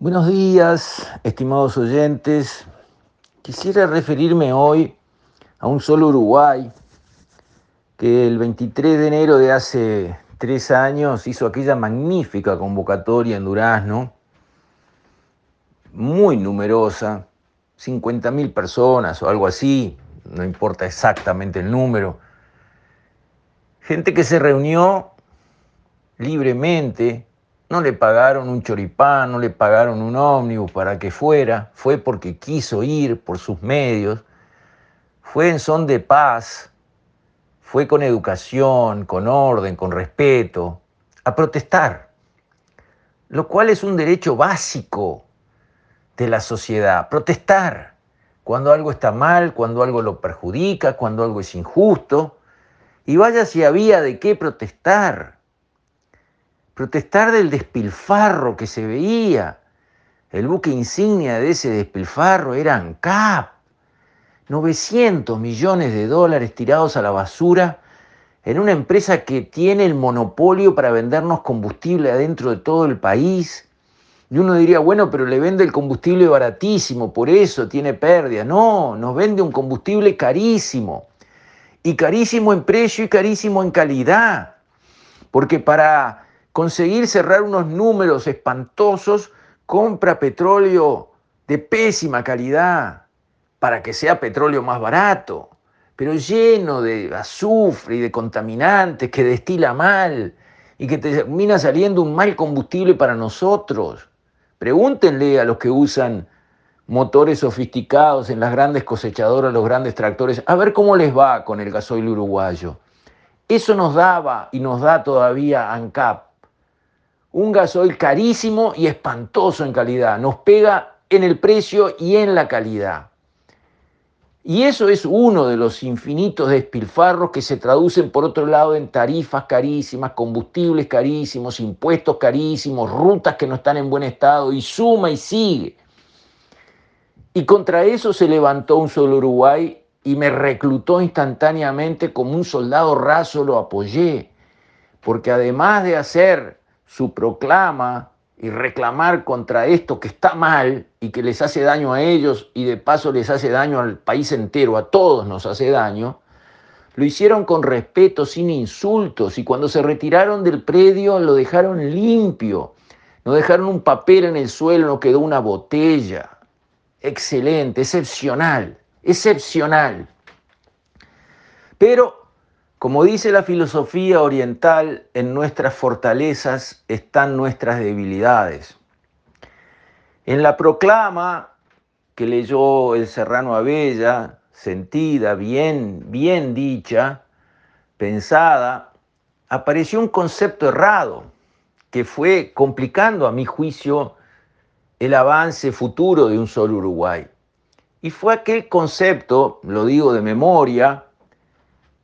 Buenos días, estimados oyentes. Quisiera referirme hoy a un solo Uruguay que el 23 de enero de hace tres años hizo aquella magnífica convocatoria en Durazno, muy numerosa, 50.000 personas o algo así, no importa exactamente el número. Gente que se reunió libremente, no le pagaron un choripán, no le pagaron un ómnibus para que fuera, fue porque quiso ir por sus medios, fue en son de paz, fue con educación, con orden, con respeto, a protestar, lo cual es un derecho básico de la sociedad, protestar cuando algo está mal, cuando algo lo perjudica, cuando algo es injusto, y vaya si había de qué protestar protestar del despilfarro que se veía. El buque insignia de ese despilfarro era ANCAP. 900 millones de dólares tirados a la basura en una empresa que tiene el monopolio para vendernos combustible adentro de todo el país. Y uno diría, bueno, pero le vende el combustible baratísimo, por eso tiene pérdida. No, nos vende un combustible carísimo. Y carísimo en precio y carísimo en calidad. Porque para conseguir cerrar unos números espantosos, compra petróleo de pésima calidad para que sea petróleo más barato, pero lleno de azufre y de contaminantes que destila mal y que termina saliendo un mal combustible para nosotros. Pregúntenle a los que usan motores sofisticados en las grandes cosechadoras, los grandes tractores, a ver cómo les va con el gasoil uruguayo. Eso nos daba y nos da todavía ANCAP un gasoil carísimo y espantoso en calidad. Nos pega en el precio y en la calidad. Y eso es uno de los infinitos despilfarros que se traducen por otro lado en tarifas carísimas, combustibles carísimos, impuestos carísimos, rutas que no están en buen estado y suma y sigue. Y contra eso se levantó un solo Uruguay y me reclutó instantáneamente como un soldado raso, lo apoyé, porque además de hacer su proclama y reclamar contra esto que está mal y que les hace daño a ellos y de paso les hace daño al país entero, a todos nos hace daño, lo hicieron con respeto, sin insultos, y cuando se retiraron del predio lo dejaron limpio, no dejaron un papel en el suelo, no quedó una botella. Excelente, excepcional, excepcional. Pero como dice la filosofía oriental, en nuestras fortalezas están nuestras debilidades. En la proclama que leyó el Serrano Abella, sentida, bien, bien dicha, pensada, apareció un concepto errado que fue complicando a mi juicio el avance futuro de un solo Uruguay. Y fue aquel concepto, lo digo de memoria,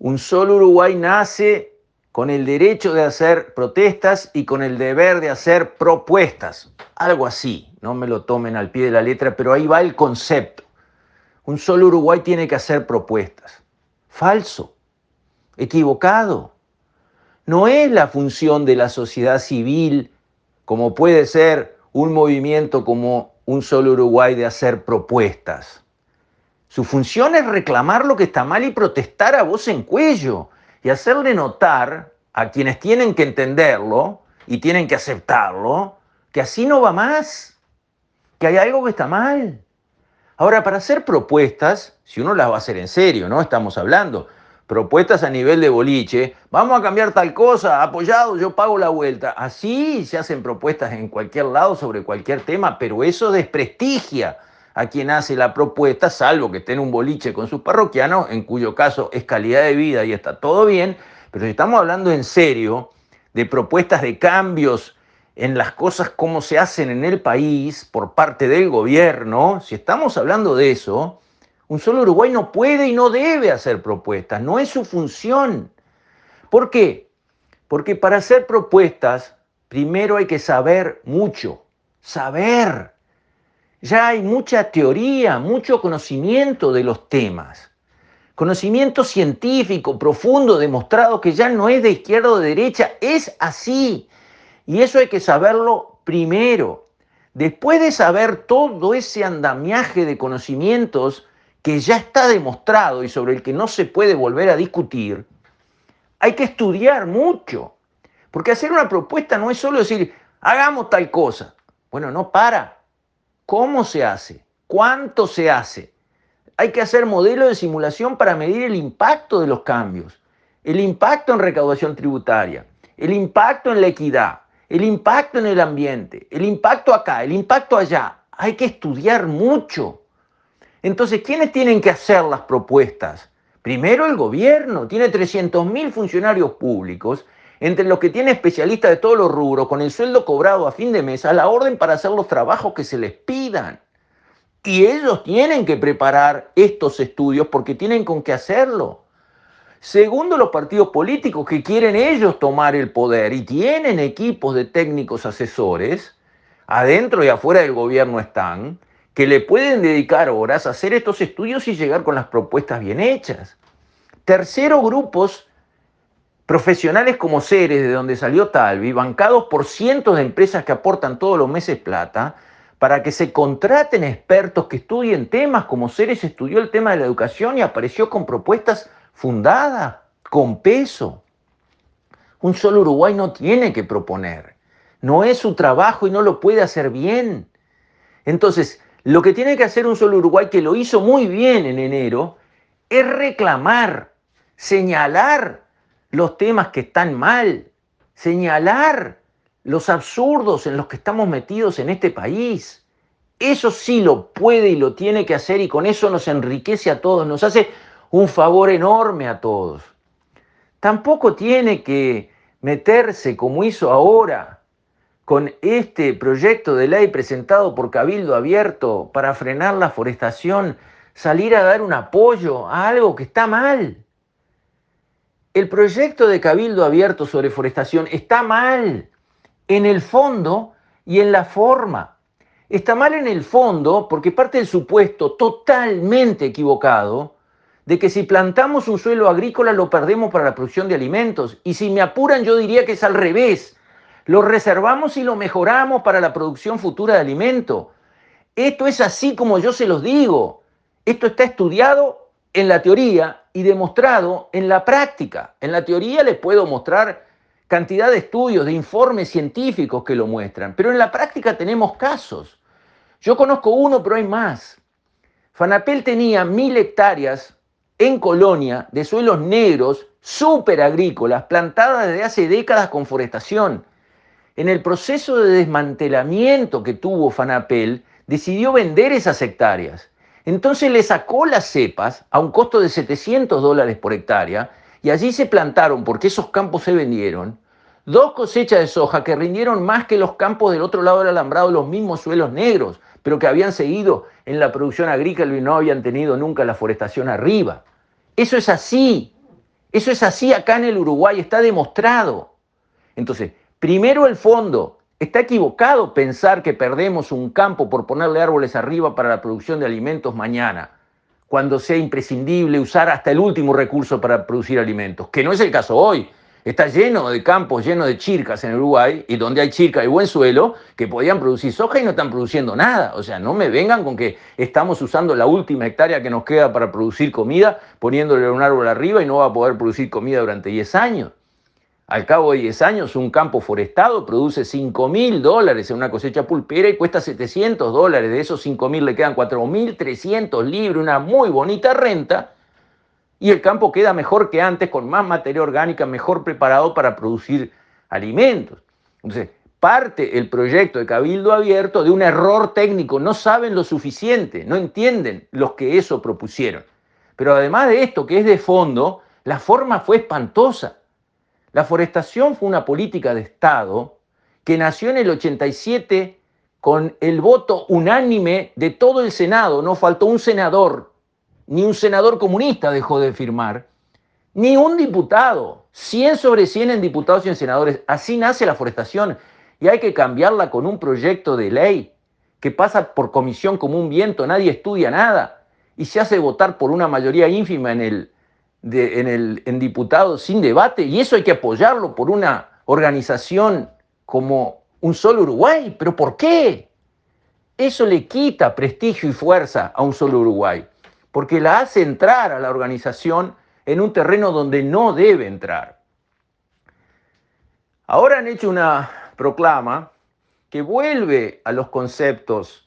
un solo Uruguay nace con el derecho de hacer protestas y con el deber de hacer propuestas. Algo así, no me lo tomen al pie de la letra, pero ahí va el concepto. Un solo Uruguay tiene que hacer propuestas. Falso, equivocado. No es la función de la sociedad civil, como puede ser un movimiento como un solo Uruguay, de hacer propuestas. Su función es reclamar lo que está mal y protestar a voz en cuello y hacerle notar a quienes tienen que entenderlo y tienen que aceptarlo que así no va más, que hay algo que está mal. Ahora, para hacer propuestas, si uno las va a hacer en serio, ¿no? Estamos hablando, propuestas a nivel de boliche, vamos a cambiar tal cosa, apoyado, yo pago la vuelta. Así se hacen propuestas en cualquier lado sobre cualquier tema, pero eso desprestigia a quien hace la propuesta, salvo que esté en un boliche con sus parroquianos, en cuyo caso es calidad de vida y está todo bien, pero si estamos hablando en serio de propuestas de cambios en las cosas como se hacen en el país por parte del gobierno, si estamos hablando de eso, un solo Uruguay no puede y no debe hacer propuestas, no es su función. ¿Por qué? Porque para hacer propuestas, primero hay que saber mucho, saber. Ya hay mucha teoría, mucho conocimiento de los temas. Conocimiento científico profundo, demostrado que ya no es de izquierda o de derecha, es así. Y eso hay que saberlo primero. después de saber todo ese andamiaje de conocimientos que ya está demostrado y sobre el que no se puede volver a discutir, hay que estudiar mucho. Porque hacer una propuesta no es solo decir, hagamos tal cosa. Bueno, no para. ¿Cómo se hace? ¿Cuánto se hace? Hay que hacer modelos de simulación para medir el impacto de los cambios, el impacto en recaudación tributaria, el impacto en la equidad, el impacto en el ambiente, el impacto acá, el impacto allá. Hay que estudiar mucho. Entonces, ¿quiénes tienen que hacer las propuestas? Primero el gobierno, tiene 300.000 funcionarios públicos, entre los que tiene especialistas de todos los rubros, con el sueldo cobrado a fin de mes, a la orden para hacer los trabajos que se les pidan. Y ellos tienen que preparar estos estudios porque tienen con qué hacerlo. Segundo, los partidos políticos que quieren ellos tomar el poder y tienen equipos de técnicos asesores, adentro y afuera del gobierno están, que le pueden dedicar horas a hacer estos estudios y llegar con las propuestas bien hechas. Tercero, grupos profesionales como Ceres, de donde salió Talvi, bancados por cientos de empresas que aportan todos los meses plata, para que se contraten expertos que estudien temas como Ceres estudió el tema de la educación y apareció con propuestas fundadas, con peso. Un solo Uruguay no tiene que proponer. No es su trabajo y no lo puede hacer bien. Entonces, lo que tiene que hacer un solo Uruguay, que lo hizo muy bien en enero, es reclamar, señalar los temas que están mal, señalar los absurdos en los que estamos metidos en este país. Eso sí lo puede y lo tiene que hacer y con eso nos enriquece a todos, nos hace un favor enorme a todos. Tampoco tiene que meterse como hizo ahora con este proyecto de ley presentado por Cabildo Abierto para frenar la forestación, salir a dar un apoyo a algo que está mal. El proyecto de Cabildo Abierto sobre forestación está mal en el fondo y en la forma. Está mal en el fondo porque parte del supuesto totalmente equivocado de que si plantamos un suelo agrícola lo perdemos para la producción de alimentos. Y si me apuran yo diría que es al revés lo reservamos y lo mejoramos para la producción futura de alimento. Esto es así como yo se los digo. Esto está estudiado en la teoría y demostrado en la práctica. En la teoría les puedo mostrar cantidad de estudios, de informes científicos que lo muestran, pero en la práctica tenemos casos. Yo conozco uno, pero hay más. Fanapel tenía mil hectáreas en Colonia de suelos negros, súper agrícolas, plantadas desde hace décadas con forestación en el proceso de desmantelamiento que tuvo Fanapel, decidió vender esas hectáreas. Entonces le sacó las cepas a un costo de 700 dólares por hectárea y allí se plantaron, porque esos campos se vendieron, dos cosechas de soja que rindieron más que los campos del otro lado del alambrado, los mismos suelos negros, pero que habían seguido en la producción agrícola y no habían tenido nunca la forestación arriba. Eso es así. Eso es así acá en el Uruguay, está demostrado. Entonces, Primero el fondo. Está equivocado pensar que perdemos un campo por ponerle árboles arriba para la producción de alimentos mañana, cuando sea imprescindible usar hasta el último recurso para producir alimentos, que no es el caso hoy. Está lleno de campos, lleno de chircas en Uruguay, y donde hay chirca y buen suelo, que podían producir soja y no están produciendo nada. O sea, no me vengan con que estamos usando la última hectárea que nos queda para producir comida, poniéndole un árbol arriba y no va a poder producir comida durante 10 años. Al cabo de 10 años, un campo forestado produce 5 mil dólares en una cosecha pulpera y cuesta 700 dólares. De esos 5 mil le quedan 4.300 libres, una muy bonita renta. Y el campo queda mejor que antes, con más materia orgánica, mejor preparado para producir alimentos. Entonces, parte el proyecto de Cabildo Abierto de un error técnico. No saben lo suficiente, no entienden los que eso propusieron. Pero además de esto, que es de fondo, la forma fue espantosa. La forestación fue una política de Estado que nació en el 87 con el voto unánime de todo el Senado. No faltó un senador, ni un senador comunista dejó de firmar, ni un diputado. 100 sobre 100 en diputados y en senadores. Así nace la forestación y hay que cambiarla con un proyecto de ley que pasa por comisión como un viento, nadie estudia nada y se hace votar por una mayoría ínfima en el, en, el, en diputados sin debate y eso hay que apoyarlo por una organización como un solo Uruguay. ¿Pero por qué? eso le quita prestigio y fuerza a un solo Uruguay, porque la hace entrar a la organización en un terreno donde no debe entrar. Ahora han hecho una proclama que vuelve a los conceptos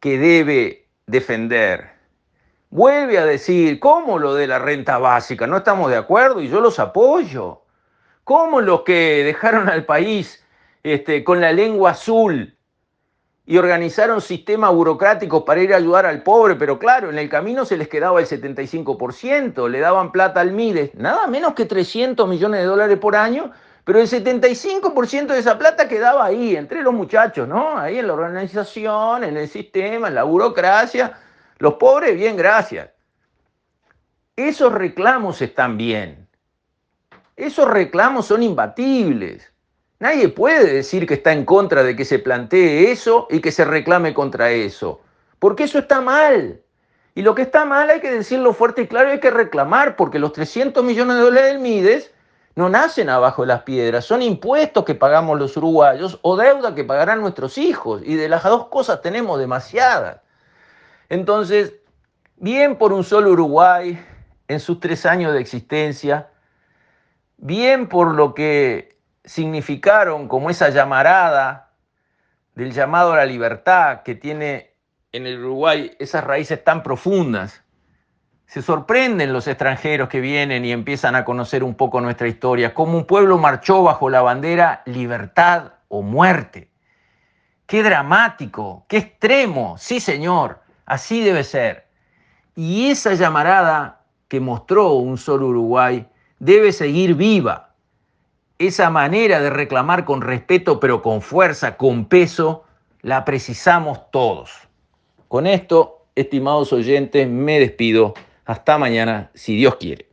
que debe defender. Vuelve a decir, ¿cómo lo de la renta básica? No estamos de acuerdo y yo los apoyo. ¿Cómo los que dejaron al país este, con la lengua azul y organizaron sistemas burocráticos para ir a ayudar al pobre, pero claro, en el camino se les quedaba el 75%, le daban plata al MIDES, nada menos que 300 millones de dólares por año, pero el 75% de esa plata quedaba ahí, entre los muchachos, ¿no? Ahí en la organización, en el sistema, en la burocracia. Los pobres, bien, gracias. Esos reclamos están bien. Esos reclamos son imbatibles. Nadie puede decir que está en contra de que se plantee eso y que se reclame contra eso, porque eso está mal. Y lo que está mal hay que decirlo fuerte y claro, hay que reclamar, porque los 300 millones de dólares del MIDES no nacen abajo de las piedras, son impuestos que pagamos los uruguayos o deuda que pagarán nuestros hijos. Y de las dos cosas tenemos demasiadas. Entonces, bien por un solo Uruguay en sus tres años de existencia, bien por lo que significaron como esa llamarada del llamado a la libertad que tiene en el Uruguay esas raíces tan profundas. Se sorprenden los extranjeros que vienen y empiezan a conocer un poco nuestra historia, cómo un pueblo marchó bajo la bandera libertad o muerte. Qué dramático, qué extremo, sí señor, así debe ser. Y esa llamarada que mostró un solo Uruguay debe seguir viva esa manera de reclamar con respeto, pero con fuerza, con peso, la precisamos todos. Con esto, estimados oyentes, me despido. Hasta mañana, si Dios quiere.